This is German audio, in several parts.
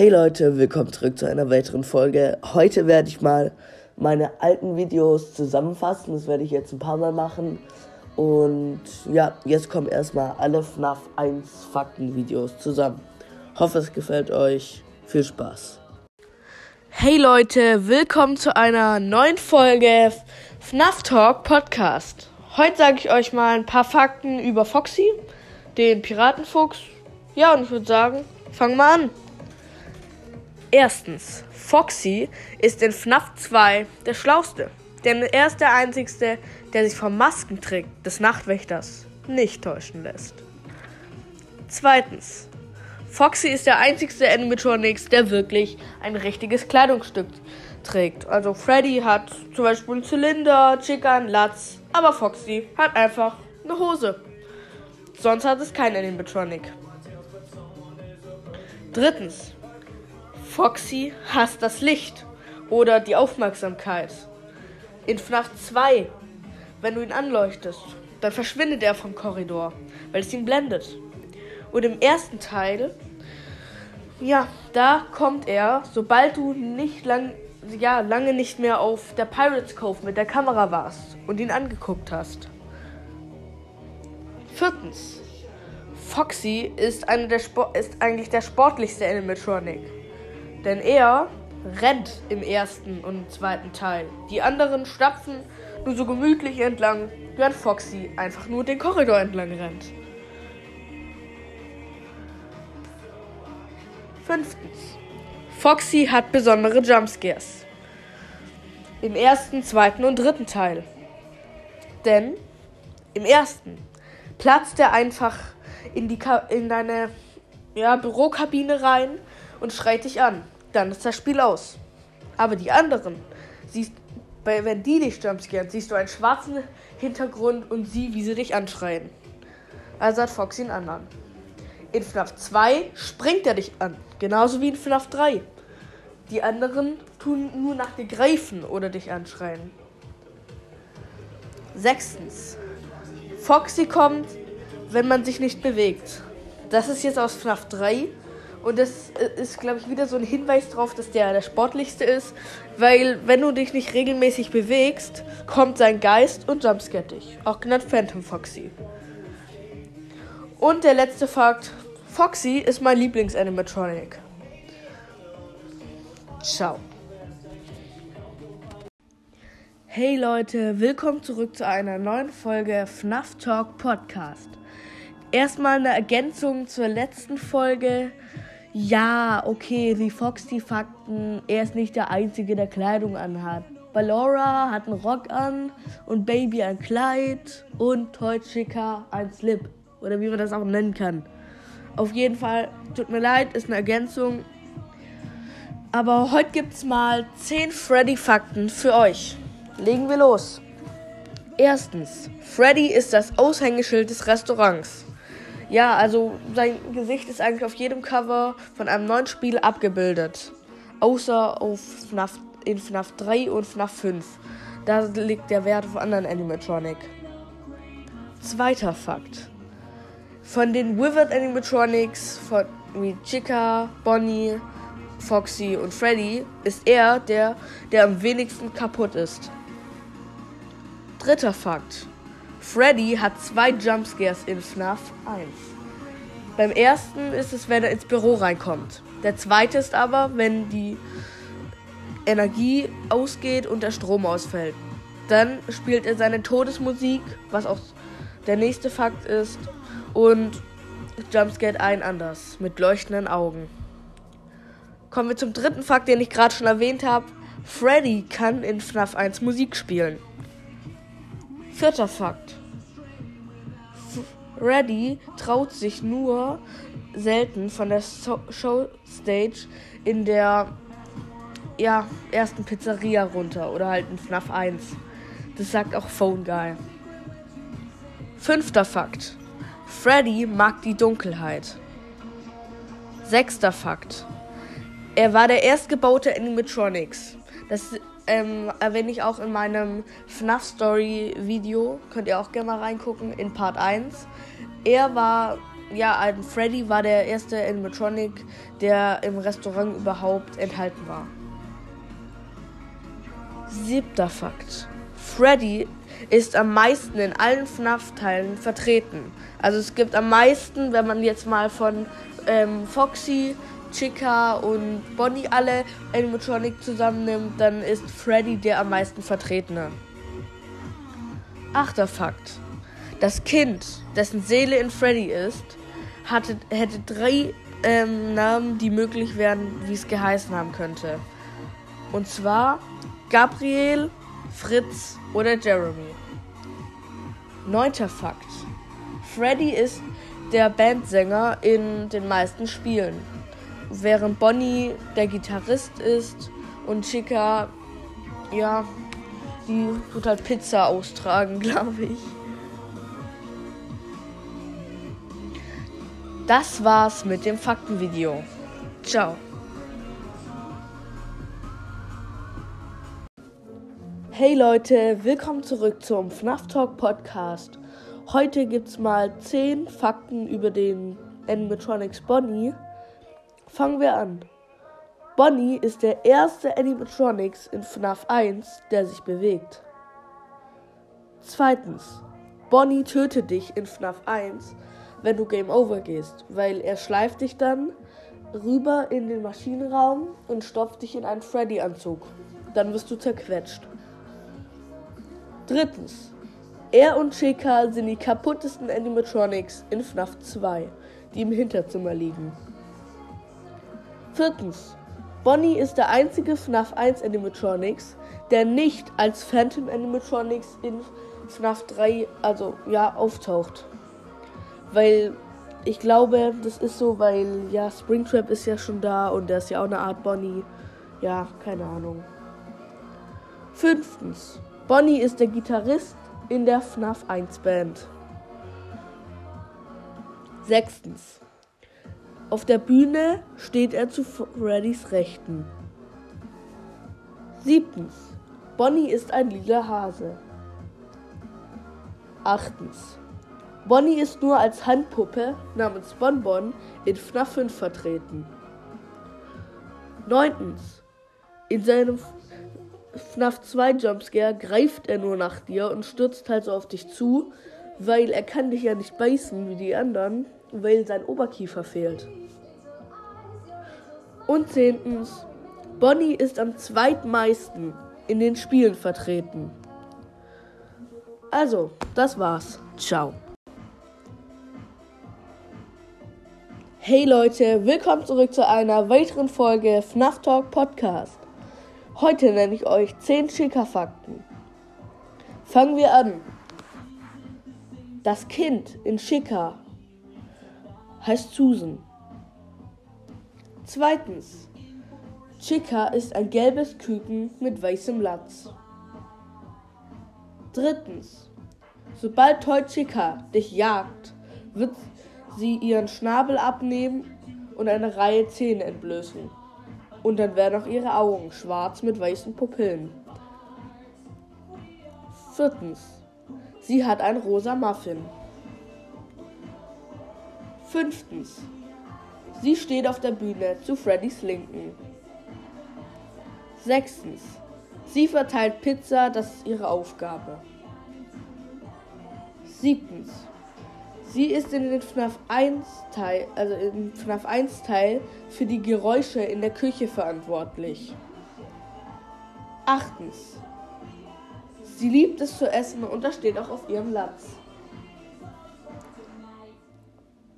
Hey Leute, willkommen zurück zu einer weiteren Folge. Heute werde ich mal meine alten Videos zusammenfassen. Das werde ich jetzt ein paar Mal machen. Und ja, jetzt kommen erstmal alle FNAF 1 Fakten-Videos zusammen. Hoffe, es gefällt euch. Viel Spaß. Hey Leute, willkommen zu einer neuen Folge FNAF Talk Podcast. Heute sage ich euch mal ein paar Fakten über Foxy, den Piratenfuchs. Ja, und ich würde sagen, fangen wir an. Erstens, Foxy ist in FNAF 2 der Schlauste. Denn er ist der Einzige, der sich vom Maskentrick des Nachtwächters nicht täuschen lässt. Zweitens, Foxy ist der einzigste Animatronics, der wirklich ein richtiges Kleidungsstück trägt. Also Freddy hat zum Beispiel einen Zylinder, Chica einen Latz, aber Foxy hat einfach eine Hose. Sonst hat es kein Animatronic. Drittens, Foxy hasst das Licht oder die Aufmerksamkeit. In FNAF 2, wenn du ihn anleuchtest, dann verschwindet er vom Korridor, weil es ihn blendet. Und im ersten Teil, ja, da kommt er, sobald du nicht lang, ja, lange nicht mehr auf der Pirates Cove mit der Kamera warst und ihn angeguckt hast. Viertens. Foxy ist, eine der Sport ist eigentlich der sportlichste Animatronic. Denn er rennt im ersten und zweiten Teil. Die anderen stapfen nur so gemütlich entlang, während Foxy einfach nur den Korridor entlang rennt. Fünftens. Foxy hat besondere Jumpscares. Im ersten, zweiten und dritten Teil. Denn im ersten platzt er einfach in, die in deine ja, Bürokabine rein und schreit dich an. Dann ist das Spiel aus. Aber die anderen, siehst, wenn die dich jumpscaren, siehst du einen schwarzen Hintergrund und sie, wie sie dich anschreien. Also hat Foxy einen anderen. In FNAF 2 springt er dich an, genauso wie in FNAF 3. Die anderen tun nur nach dir greifen oder dich anschreien. Sechstens. Foxy kommt, wenn man sich nicht bewegt. Das ist jetzt aus FNAF 3 und das äh, ist, glaube ich, wieder so ein Hinweis darauf, dass der der sportlichste ist. Weil, wenn du dich nicht regelmäßig bewegst, kommt sein Geist und jumpscare dich. Auch genannt Phantom Foxy. Und der letzte Fakt: Foxy ist mein Lieblings-Animatronic. Ciao. Hey Leute, willkommen zurück zu einer neuen Folge FNAF Talk Podcast. Erstmal eine Ergänzung zur letzten Folge ja, okay, wie Fox die Fakten, er ist nicht der Einzige, der Kleidung anhat. Ballora hat einen Rock an und Baby ein Kleid und Toy Chica ein Slip. Oder wie man das auch nennen kann. Auf jeden Fall, tut mir leid, ist eine Ergänzung. Aber heute gibt's mal 10 Freddy-Fakten für euch. Legen wir los. Erstens, Freddy ist das Aushängeschild des Restaurants. Ja, also sein Gesicht ist eigentlich auf jedem Cover von einem neuen Spiel abgebildet. Außer auf FNAF, in FNAF 3 und FNAF 5. Da liegt der Wert auf anderen Animatronic. Zweiter Fakt. Von den Withered Animatronics, von wie Chica, Bonnie, Foxy und Freddy, ist er der, der am wenigsten kaputt ist. Dritter Fakt. Freddy hat zwei Jumpscares in FNAF 1. Beim ersten ist es, wenn er ins Büro reinkommt. Der zweite ist aber, wenn die Energie ausgeht und der Strom ausfällt. Dann spielt er seine Todesmusik, was auch der nächste Fakt ist, und jumpscared ein anders, mit leuchtenden Augen. Kommen wir zum dritten Fakt, den ich gerade schon erwähnt habe. Freddy kann in FNAF 1 Musik spielen. Vierter Fakt. Freddy traut sich nur selten von der so Showstage in der ja, ersten Pizzeria runter oder halt in FNAF 1. Das sagt auch Phone Guy. Fünfter Fakt. Freddy mag die Dunkelheit. Sechster Fakt. Er war der erstgebaute Animatronics. Das ähm, erwähne ich auch in meinem FNAF Story Video. Könnt ihr auch gerne mal reingucken in Part 1. Er war ja, ein Freddy war der erste Animatronic, der im Restaurant überhaupt enthalten war. Siebter Fakt. Freddy ist am meisten in allen FNAF-Teilen vertreten. Also es gibt am meisten, wenn man jetzt mal von ähm, Foxy, Chica und Bonnie alle Animatronic zusammennimmt, dann ist Freddy der am meisten vertretene. Achter Fakt. Das Kind, dessen Seele in Freddy ist, hatte, hätte drei ähm, Namen, die möglich wären, wie es geheißen haben könnte. Und zwar Gabriel, Fritz oder Jeremy. Neunter Fakt. Freddy ist der Bandsänger in den meisten Spielen, während Bonnie der Gitarrist ist und Chica, ja, die wird halt Pizza austragen, glaube ich. Das war's mit dem Faktenvideo. Ciao. Hey Leute, willkommen zurück zum FNAF Talk Podcast. Heute gibt's mal 10 Fakten über den Animatronics Bonnie. Fangen wir an. Bonnie ist der erste Animatronics in FNAF 1, der sich bewegt. Zweitens. Bonnie tötet dich in FNAF 1, wenn du Game Over gehst, weil er schleift dich dann rüber in den Maschinenraum und stopft dich in einen Freddy-Anzug. Dann wirst du zerquetscht. Drittens. Er und Chica sind die kaputtesten Animatronics in FNAF 2, die im Hinterzimmer liegen. Viertens. Bonnie ist der einzige FNAF 1 Animatronics, der nicht als Phantom Animatronics in FNAF 3, also ja, auftaucht. Weil ich glaube, das ist so, weil ja, Springtrap ist ja schon da und der ist ja auch eine Art Bonnie. Ja, keine Ahnung. Fünftens. Bonnie ist der Gitarrist in der FNAF 1 Band. Sechstens. Auf der Bühne steht er zu Freddys Rechten. Siebtens. Bonnie ist ein lila Hase. Achtens. Bonnie ist nur als Handpuppe namens Bonbon in FNAF 5 vertreten. Neuntens. In seinem FNAF 2 Jumpscare greift er nur nach dir und stürzt halt auf dich zu, weil er kann dich ja nicht beißen wie die anderen, weil sein Oberkiefer fehlt. Und zehntens, Bonnie ist am zweitmeisten in den Spielen vertreten. Also, das war's. Ciao. Hey Leute, willkommen zurück zu einer weiteren Folge FNAF Talk Podcast. Heute nenne ich euch 10 Chica-Fakten. Fangen wir an. Das Kind in Chica heißt Susan. Zweitens. Chica ist ein gelbes Küken mit weißem Latz. Drittens. Sobald Toy Chica dich jagt, wird sie ihren Schnabel abnehmen und eine Reihe Zähne entblößen. Und dann werden auch ihre Augen schwarz mit weißen Pupillen. Viertens. Sie hat ein rosa Muffin. Fünftens. Sie steht auf der Bühne zu Freddys Linken. Sechstens. Sie verteilt Pizza, das ist ihre Aufgabe. Siebtens. Sie ist in den FNAF 1 Teil, also im FNAF 1 Teil für die Geräusche in der Küche verantwortlich. Achtens. Sie liebt es zu essen und das steht auch auf ihrem Latz.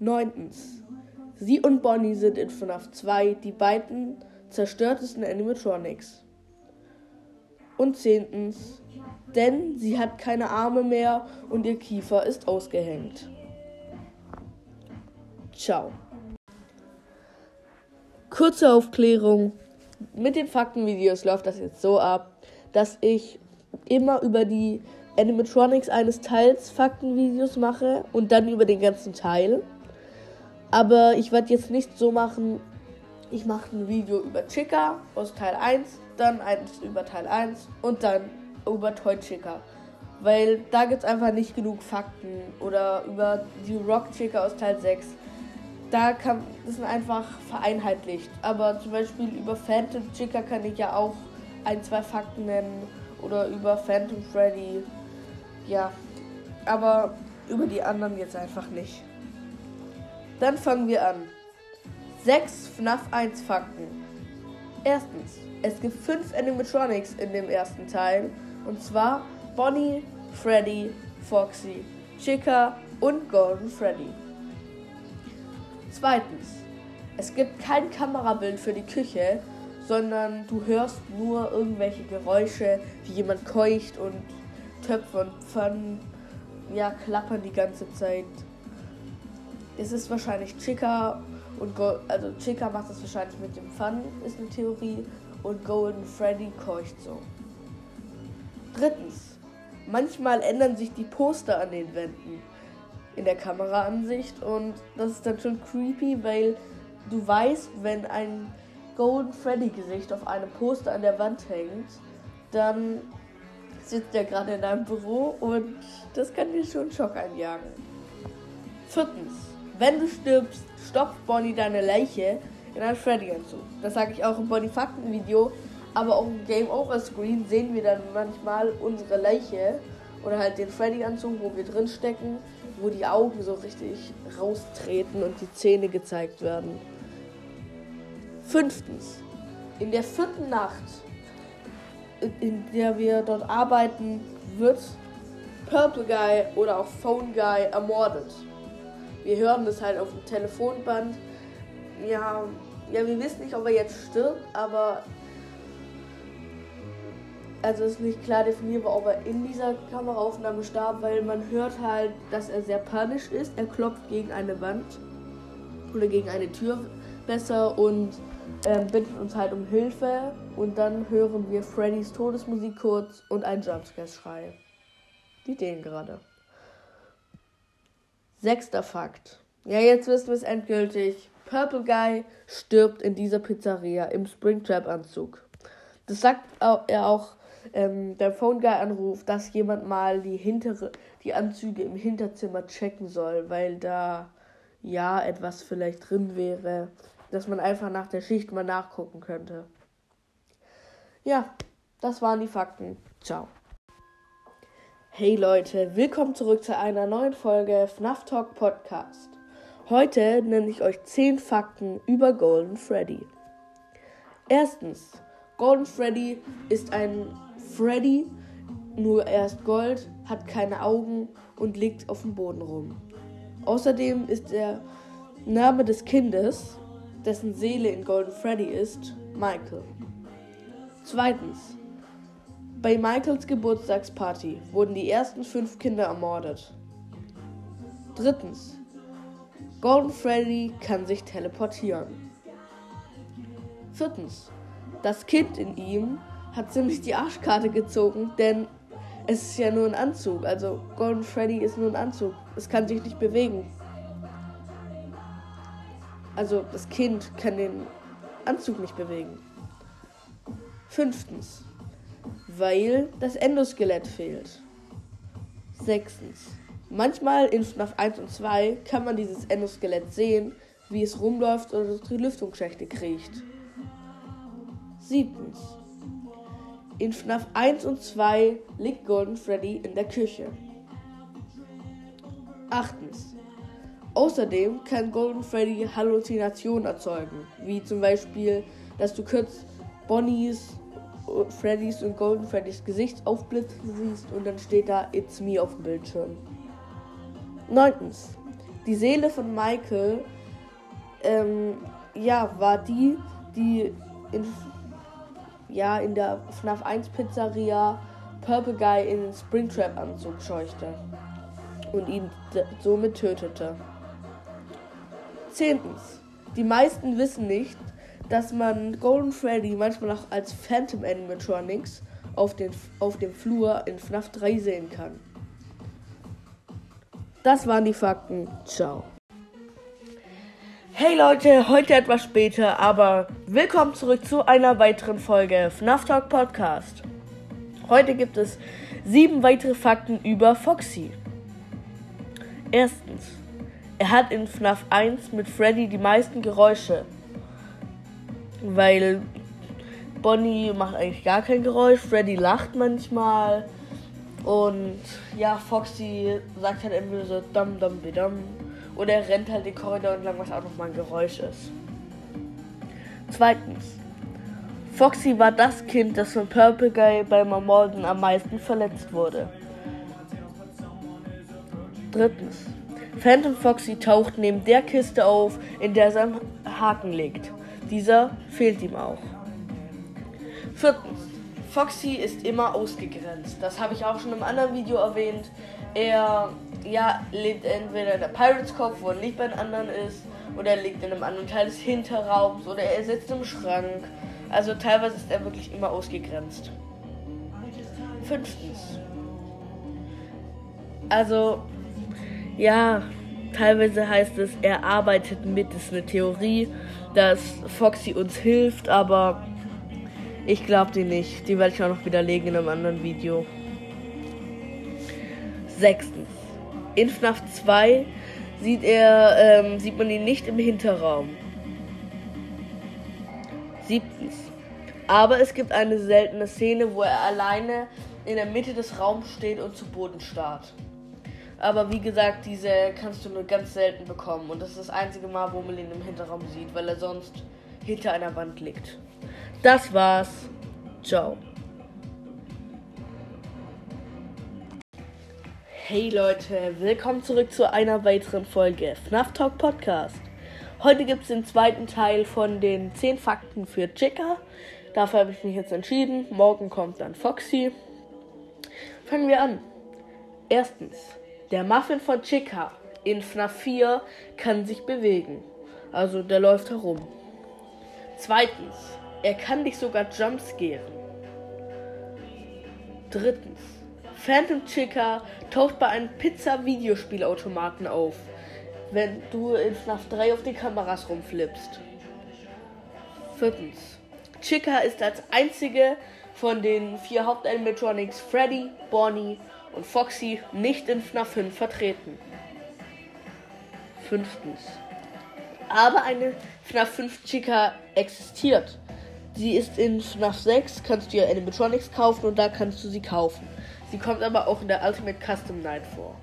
Neuntens. Sie und Bonnie sind in FNAF 2 die beiden zerstörtesten Animatronics. Und zehntens. Denn sie hat keine Arme mehr und ihr Kiefer ist ausgehängt. Ciao. Kurze Aufklärung. Mit den Faktenvideos läuft das jetzt so ab, dass ich immer über die Animatronics eines Teils Faktenvideos mache und dann über den ganzen Teil. Aber ich werde jetzt nicht so machen, ich mache ein Video über Chica aus Teil 1, dann eins über Teil 1 und dann über Toy Chica. Weil da gibt es einfach nicht genug Fakten. Oder über die Rock Chica aus Teil 6 da kann das sind einfach vereinheitlicht. Aber zum Beispiel über Phantom Chica kann ich ja auch ein, zwei Fakten nennen. Oder über Phantom Freddy. Ja. Aber über die anderen jetzt einfach nicht. Dann fangen wir an. Sechs FNAF 1 Fakten. Erstens, es gibt fünf Animatronics in dem ersten Teil. Und zwar Bonnie, Freddy, Foxy, Chica und Golden Freddy. Zweitens, es gibt kein Kamerabild für die Küche, sondern du hörst nur irgendwelche Geräusche, wie jemand keucht und Töpfe und Pfannen ja, klappern die ganze Zeit. Es ist wahrscheinlich Chica und Go also Chica macht das wahrscheinlich mit dem Pfannen, ist eine Theorie, und Golden Freddy keucht so. Drittens, manchmal ändern sich die Poster an den Wänden in der Kameraansicht und das ist dann schon creepy, weil du weißt, wenn ein Golden Freddy Gesicht auf einem Poster an der Wand hängt, dann sitzt er gerade in deinem Büro und das kann dir schon Schock einjagen. Viertens, wenn du stirbst, stopft Bonnie deine Leiche in einen Freddy-Anzug. Das sage ich auch im Bonnie-Fakten-Video, aber auch im Game Over Screen sehen wir dann manchmal unsere Leiche oder halt den Freddy-Anzug, wo wir drin stecken wo die Augen so richtig raustreten und die Zähne gezeigt werden. Fünftens, in der vierten Nacht, in der wir dort arbeiten, wird Purple Guy oder auch Phone Guy ermordet. Wir hören das halt auf dem Telefonband. Ja, ja, wir wissen nicht, ob er jetzt stirbt, aber also ist nicht klar definierbar, ob er in dieser Kameraaufnahme starb, weil man hört halt, dass er sehr panisch ist. Er klopft gegen eine Wand oder gegen eine Tür besser und ähm, bittet uns halt um Hilfe. Und dann hören wir Freddys Todesmusik kurz und ein Jumpscare-Schrei. Wie den gerade. Sechster Fakt. Ja, jetzt wissen wir es endgültig. Purple Guy stirbt in dieser Pizzeria im Springtrap-Anzug. Das sagt er auch ähm, der Phone Guy anruft, dass jemand mal die hintere, die Anzüge im Hinterzimmer checken soll, weil da ja etwas vielleicht drin wäre, dass man einfach nach der Schicht mal nachgucken könnte. Ja, das waren die Fakten. Ciao. Hey Leute, willkommen zurück zu einer neuen Folge FNAF Talk Podcast. Heute nenne ich euch 10 Fakten über Golden Freddy. Erstens, Golden Freddy ist ein Freddy, nur er ist Gold, hat keine Augen und liegt auf dem Boden rum. Außerdem ist der Name des Kindes, dessen Seele in Golden Freddy ist, Michael. Zweitens. Bei Michaels Geburtstagsparty wurden die ersten fünf Kinder ermordet. Drittens. Golden Freddy kann sich teleportieren. Viertens. Das Kind in ihm hat ziemlich die Arschkarte gezogen, denn es ist ja nur ein Anzug. Also Golden Freddy ist nur ein Anzug. Es kann sich nicht bewegen. Also das Kind kann den Anzug nicht bewegen. Fünftens, weil das Endoskelett fehlt. Sechstens, manchmal in FNAF 1 und 2 kann man dieses Endoskelett sehen, wie es rumläuft oder durch die Lüftungsschächte kriecht. Siebtens, in FNAF 1 und 2 liegt Golden Freddy in der Küche. Achtens. Außerdem kann Golden Freddy Halluzinationen erzeugen, wie zum Beispiel, dass du kurz Bonnies, Freddys und Golden Freddys Gesicht aufblitzen siehst und dann steht da It's Me auf dem Bildschirm. Neuntens. Die Seele von Michael, ähm, ja, war die, die in ja in der FNAF 1 Pizzeria Purple Guy in den Springtrap Anzug scheuchte und ihn somit tötete. Zehntens. Die meisten wissen nicht, dass man Golden Freddy manchmal auch als Phantom Animatronics auf, den, auf dem Flur in FNAF 3 sehen kann. Das waren die Fakten. Ciao. Hey Leute, heute etwas später, aber willkommen zurück zu einer weiteren Folge FNAF Talk Podcast. Heute gibt es sieben weitere Fakten über Foxy. Erstens, er hat in FNAF 1 mit Freddy die meisten Geräusche. Weil Bonnie macht eigentlich gar kein Geräusch, Freddy lacht manchmal und ja, Foxy sagt halt entweder so dum dum bidum oder er rennt halt den Korridor entlang, was auch nochmal ein Geräusch ist. Zweitens. Foxy war das Kind, das von Purple Guy beim Ermorden am meisten verletzt wurde. Drittens. Phantom Foxy taucht neben der Kiste auf, in der sein Haken liegt. Dieser fehlt ihm auch. Viertens. Foxy ist immer ausgegrenzt. Das habe ich auch schon im anderen Video erwähnt. Er ja, lebt entweder in der Pirates Cove, wo er nicht bei den anderen ist, oder er liegt in einem anderen Teil des Hinterraums, oder er sitzt im Schrank. Also teilweise ist er wirklich immer ausgegrenzt. Fünftens. Also, ja, teilweise heißt es, er arbeitet mit. Ist eine Theorie, dass Foxy uns hilft, aber ich glaube die nicht. Die werde ich auch noch widerlegen in einem anderen Video. Sechstens. In FNAF 2 sieht er, ähm, sieht man ihn nicht im Hinterraum. Siebtens. Aber es gibt eine seltene Szene, wo er alleine in der Mitte des Raums steht und zu Boden starrt. Aber wie gesagt, diese kannst du nur ganz selten bekommen. Und das ist das einzige Mal, wo man ihn im Hinterraum sieht, weil er sonst hinter einer Wand liegt. Das war's. Ciao. Hey Leute, willkommen zurück zu einer weiteren Folge FNAF Talk Podcast. Heute gibt es den zweiten Teil von den 10 Fakten für Chica. Dafür habe ich mich jetzt entschieden. Morgen kommt dann Foxy. Fangen wir an. Erstens, der Muffin von Chica in FNAF 4 kann sich bewegen. Also der läuft herum. Zweitens, er kann dich sogar jumpscaren. Drittens, Phantom Chica taucht bei einem Pizza-Videospielautomaten auf, wenn du in FNAF 3 auf den Kameras rumflippst. Viertens. Chica ist als einzige von den vier Hauptanimatronics Freddy, Bonnie und Foxy nicht in FNAF 5 vertreten. Fünftens. Aber eine FNAF 5 Chica existiert. Sie ist in FNAF 6, kannst du ja Animatronics kaufen und da kannst du sie kaufen. Sie kommt aber auch in der Ultimate Custom Night vor.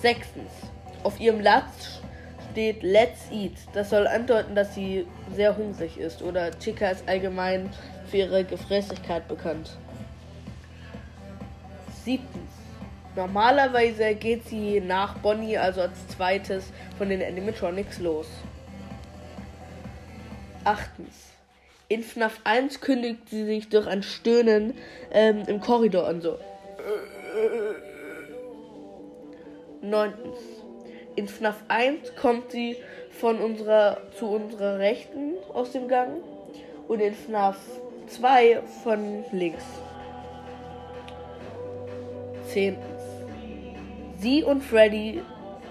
Sechstens. Auf ihrem Latz steht Let's Eat. Das soll andeuten, dass sie sehr hungrig ist oder Chica ist allgemein für ihre Gefräßigkeit bekannt. Siebtens. Normalerweise geht sie nach Bonnie, also als zweites, von den Animatronics los. Achtens. In FNAF 1 kündigt sie sich durch ein Stöhnen ähm, im Korridor an, so. Neuntens. In FNAF 1 kommt sie von unserer zu unserer Rechten aus dem Gang und in FNAF 2 von links. Zehntens. Sie und Freddy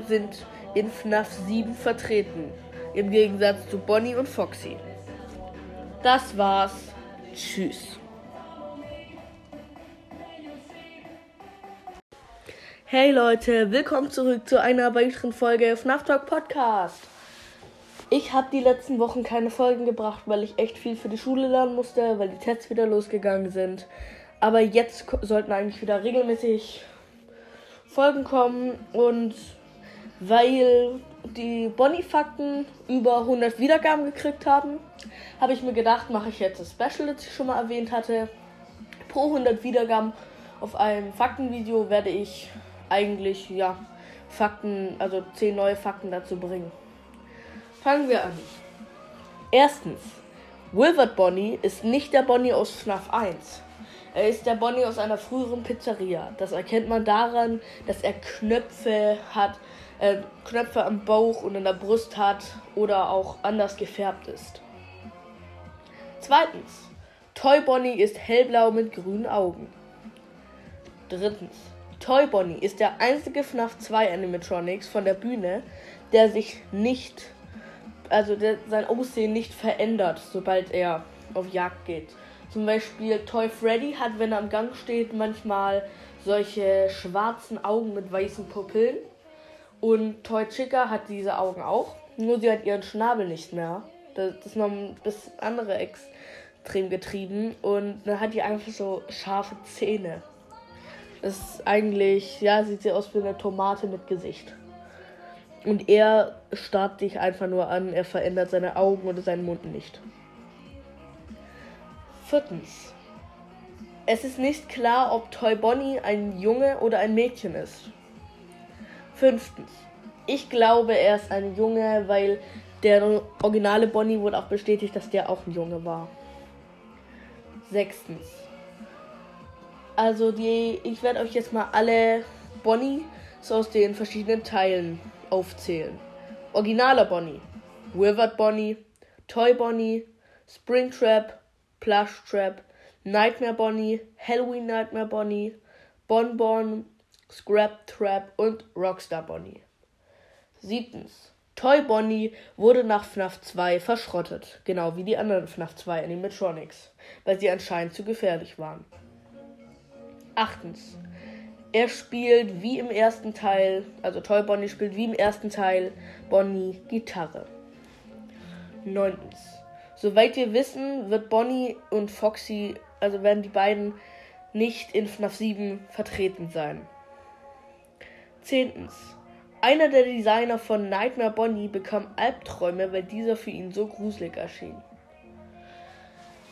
sind in FNAF 7 vertreten, im Gegensatz zu Bonnie und Foxy. Das war's. Tschüss. Hey Leute, willkommen zurück zu einer weiteren Folge FNAF Talk Podcast. Ich habe die letzten Wochen keine Folgen gebracht, weil ich echt viel für die Schule lernen musste, weil die Tests wieder losgegangen sind. Aber jetzt sollten eigentlich wieder regelmäßig Folgen kommen und weil die Bonnie-Fakten über 100 Wiedergaben gekriegt haben, habe ich mir gedacht, mache ich jetzt das Special, das ich schon mal erwähnt hatte. Pro 100 Wiedergaben auf einem Faktenvideo werde ich eigentlich, ja, Fakten, also 10 neue Fakten dazu bringen. Fangen wir an. Erstens, Wilbert Bonnie ist nicht der Bonnie aus FNAF 1. Er ist der Bonnie aus einer früheren Pizzeria. Das erkennt man daran, dass er Knöpfe hat, äh, Knöpfe am Bauch und in der Brust hat oder auch anders gefärbt ist. Zweitens, Toy Bonnie ist hellblau mit grünen Augen. Drittens, Toy Bonnie ist der einzige FNAF 2 Animatronics von der Bühne, der sich nicht, also der sein Aussehen nicht verändert, sobald er auf Jagd geht. Zum Beispiel Toy Freddy hat, wenn er am Gang steht, manchmal solche schwarzen Augen mit weißen Pupillen. Und Toy Chica hat diese Augen auch, nur sie hat ihren Schnabel nicht mehr. Das ist noch das andere extrem getrieben und dann hat die einfach so scharfe Zähne. Das ist eigentlich, ja, sieht sie aus wie eine Tomate mit Gesicht. Und er starrt dich einfach nur an, er verändert seine Augen oder seinen Mund nicht. Viertens. Es ist nicht klar, ob Toy Bonnie ein Junge oder ein Mädchen ist. Fünftens. Ich glaube, er ist ein Junge, weil der originale Bonnie wurde auch bestätigt, dass der auch ein Junge war. Sechstens. Also die, ich werde euch jetzt mal alle Bonnie so aus den verschiedenen Teilen aufzählen. Originaler Bonnie, Withered Bonnie, Toy Bonnie, Springtrap, Plush Trap, Nightmare Bonnie, Halloween Nightmare Bonnie, Bonbon, Scrap Trap und Rockstar Bonnie. Siebtens. Toy Bonnie wurde nach FNAF 2 verschrottet, genau wie die anderen FNAF 2 Animatronics, weil sie anscheinend zu gefährlich waren. Achtens. Er spielt wie im ersten Teil, also Toy Bonnie spielt wie im ersten Teil Bonnie Gitarre. Neuntens. Soweit wir wissen, wird Bonnie und Foxy, also werden die beiden nicht in FNAF 7 vertreten sein. Zehntens. Einer der Designer von Nightmare Bonnie bekam Albträume, weil dieser für ihn so gruselig erschien.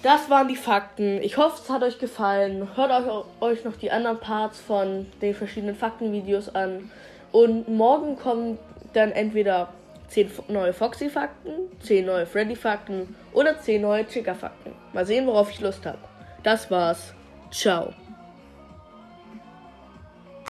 Das waren die Fakten. Ich hoffe, es hat euch gefallen. Hört euch noch die anderen Parts von den verschiedenen Faktenvideos an. Und morgen kommen dann entweder 10 neue Foxy-Fakten, 10 neue Freddy-Fakten oder 10 neue Chica-Fakten. Mal sehen, worauf ich Lust habe. Das war's. Ciao.